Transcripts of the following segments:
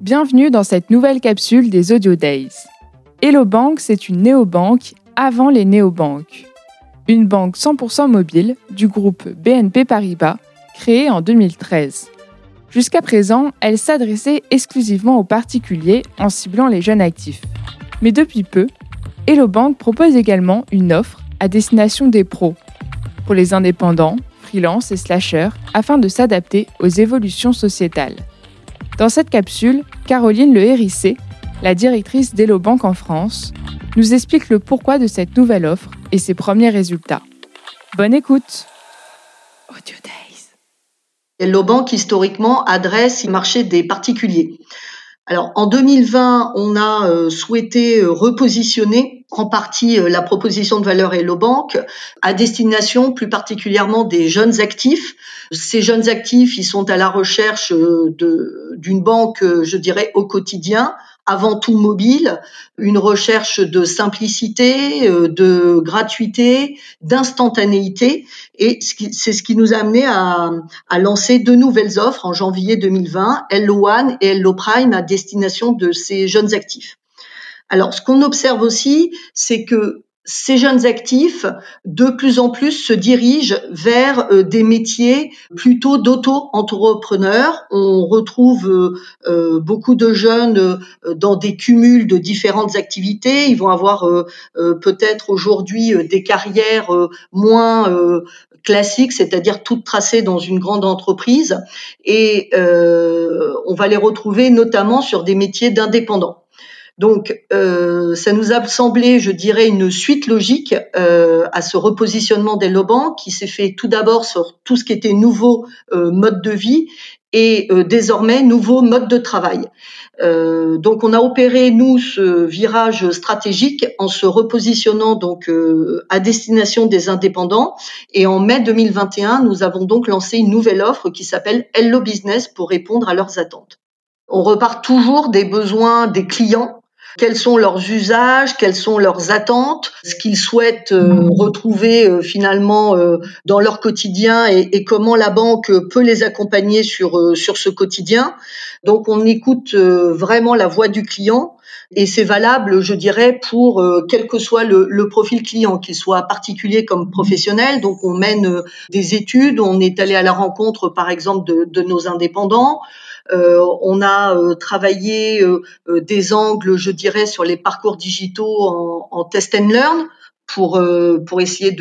Bienvenue dans cette nouvelle capsule des Audio Days. Hello Bank, c'est une néobanque avant les néobanques. Une banque 100% mobile du groupe BNP Paribas, créée en 2013. Jusqu'à présent, elle s'adressait exclusivement aux particuliers en ciblant les jeunes actifs. Mais depuis peu, Hello Bank propose également une offre à destination des pros, pour les indépendants, freelance et slashers, afin de s'adapter aux évolutions sociétales. Dans cette capsule, Caroline Le Hérissé, la directrice d'Hello Bank en France, nous explique le pourquoi de cette nouvelle offre et ses premiers résultats. Bonne écoute Audio Days. Hello Bank, historiquement, adresse le marché des particuliers. Alors, en 2020, on a euh, souhaité euh, repositionner en partie euh, la proposition de valeur Hello Bank à destination plus particulièrement des jeunes actifs ces jeunes actifs, ils sont à la recherche euh, d'une banque, euh, je dirais, au quotidien, avant tout mobile, une recherche de simplicité, de gratuité, d'instantanéité. Et c'est ce qui nous a amené à, à, lancer deux nouvelles offres en janvier 2020, Hello One et Hello Prime à destination de ces jeunes actifs. Alors, ce qu'on observe aussi, c'est que ces jeunes actifs, de plus en plus, se dirigent vers euh, des métiers plutôt d'auto-entrepreneurs. On retrouve euh, euh, beaucoup de jeunes dans des cumuls de différentes activités. Ils vont avoir peut-être aujourd'hui des carrières moins classiques, c'est-à-dire toutes tracées dans une grande entreprise. Et on va les retrouver notamment sur des métiers d'indépendants. Donc, euh, ça nous a semblé, je dirais, une suite logique euh, à ce repositionnement des Loban qui s'est fait tout d'abord sur tout ce qui était nouveau euh, mode de vie et désormais nouveau mode de travail. donc, on a opéré nous ce virage stratégique en se repositionnant donc à destination des indépendants. Et en mai 2021, nous avons donc lancé une nouvelle offre qui s'appelle Hello Business pour répondre à leurs attentes. On repart toujours des besoins des clients quels sont leurs usages, quelles sont leurs attentes, ce qu'ils souhaitent euh, retrouver euh, finalement euh, dans leur quotidien et, comment la banque peut les accompagner sur sur ce quotidien. Donc on écoute vraiment la voix du client et c'est valable, je dirais, pour quel que soit le, le profil client, qu'il soit particulier comme professionnel. Donc on mène des études, on est allé à la rencontre, par exemple, de, de nos indépendants. On a travaillé des angles, je sur les parcours digitaux en, test and learn pour pour essayer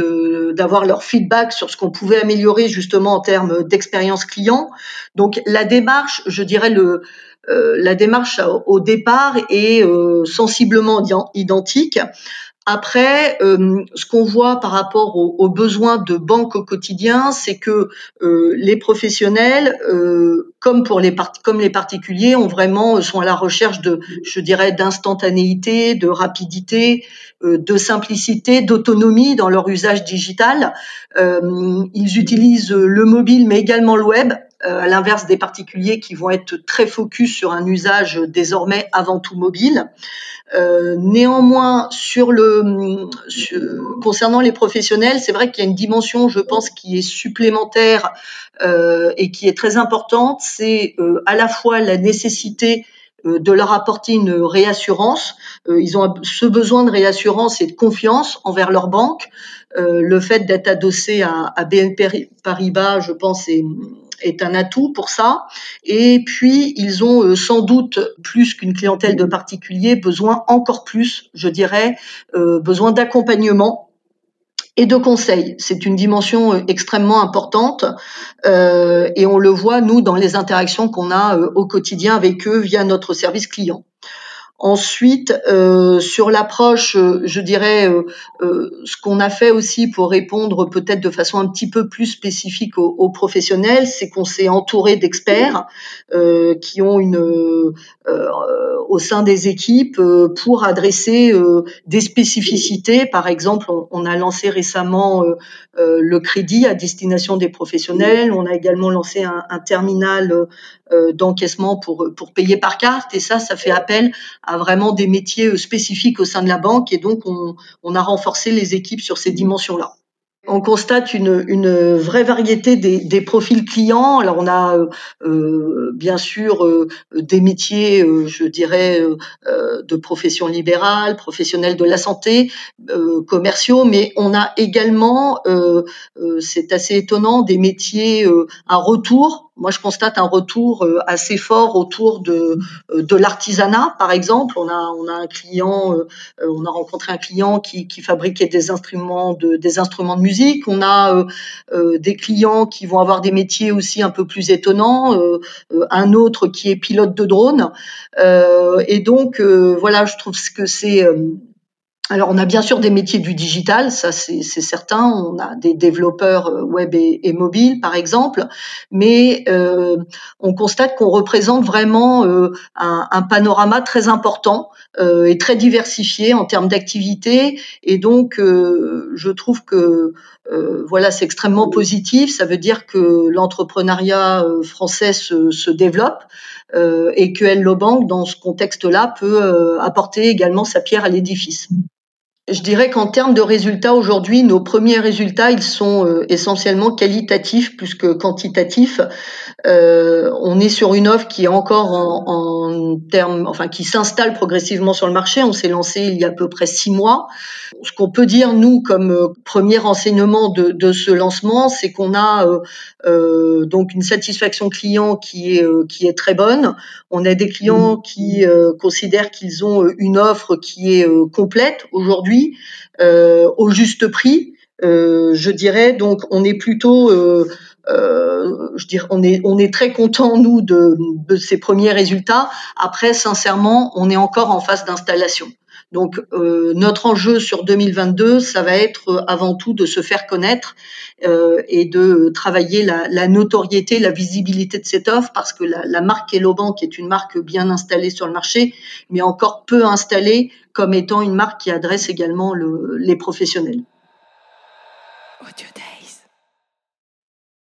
d'avoir leur feedback sur ce qu'on pouvait améliorer justement en termes d'expérience client. Donc la démarche, je dirais le la démarche au départ est sensiblement identique. Après, euh, ce qu'on voit par rapport aux, besoins de banque au quotidien, c'est que euh, les professionnels, euh, comme pour les comme les particuliers, ont vraiment sont à la recherche de, je dirais, d'instantanéité, de rapidité, de simplicité, d'autonomie dans leur usage digital. ils utilisent le mobile, mais également le web à l'inverse des particuliers qui vont être très focus sur un usage désormais avant tout mobile. Euh, néanmoins, sur le concernant les professionnels, c'est vrai qu'il y a une dimension, je pense, qui est supplémentaire euh, et qui est très importante. C'est euh, à la fois la nécessité euh, de leur apporter une réassurance. Euh, ils ont ce besoin de réassurance et de confiance envers leur banque. le fait d'être adossé à BNP Paribas, je pense, est est un atout pour ça. Et puis, ils ont euh, sans doute, plus qu'une clientèle de particuliers, besoin encore plus, je dirais, euh, besoin d'accompagnement et de conseils. C'est une dimension euh, extrêmement importante et on le voit, nous, dans les interactions qu'on a au quotidien avec eux via notre service client. Ensuite, euh, sur l'approche, euh, je dirais, euh, ce qu'on a fait aussi pour répondre peut-être de façon un petit peu plus spécifique aux, professionnels, c'est qu'on s'est entouré d'experts qui ont une au sein des équipes pour adresser des spécificités. Par exemple, on, a lancé récemment le crédit à destination des professionnels. On a également lancé un, un terminal d'encaissement pour pour payer par carte. Et ça, ça fait appel à vraiment des métiers euh, spécifiques au sein de la banque et donc on, a renforcé les équipes sur ces dimensions-là. on constate une, une vraie variété des, des, profils clients. Alors on a euh, euh bien sûr euh, des métiers, euh, je dirais, de profession libérale, professionnels de la santé, commerciaux, mais on a également, c'est assez étonnant, des métiers à retour moi, je constate un retour euh, assez fort autour de, euh, de l'artisanat, par exemple. On a, on a un client, euh, on a rencontré un client qui, qui fabriquait des instruments de, des instruments de musique. On a des clients qui vont avoir des métiers aussi un peu plus étonnants. un autre qui est pilote de drone. et donc, voilà, je trouve que c'est alors, on a bien sûr des métiers du digital, ça c'est certain. On a des développeurs euh, web et, et mobiles, par exemple, mais euh, on constate qu'on représente vraiment euh, un, panorama très important et très diversifié en termes d'activité. Et donc, je trouve que voilà, c'est extrêmement positif. Ça veut dire que l'entrepreneuriat français se, se développe. et que Hello Bank, dans ce contexte-là, peut apporter également sa pierre à l'édifice. Je dirais qu'en termes de résultats aujourd'hui, nos premiers résultats, ils sont euh, essentiellement qualitatifs plus que quantitatifs. Euh, on est sur une offre qui est encore en, termes, enfin qui s'installe progressivement sur le marché. On s'est lancé il y a à peu près six mois. Ce qu'on peut dire nous comme euh, premier enseignement de, ce lancement, c'est qu'on a donc une satisfaction client qui est qui est très bonne. On a des clients qui considèrent qu'ils ont une offre qui est complète aujourd'hui euh, au juste prix. Euh, je dirais donc on est plutôt euh, je dirais, on est on est très content nous de, de ces premiers résultats. Après, sincèrement, on est encore en phase d'installation. Donc euh, notre enjeu sur 2022, ça va être avant tout de se faire connaître euh, et de travailler la, la, notoriété, la visibilité de cette offre, parce que la, la marque Hello Bank est une marque bien installée sur le marché, mais encore peu installée comme étant une marque qui adresse également le, les professionnels.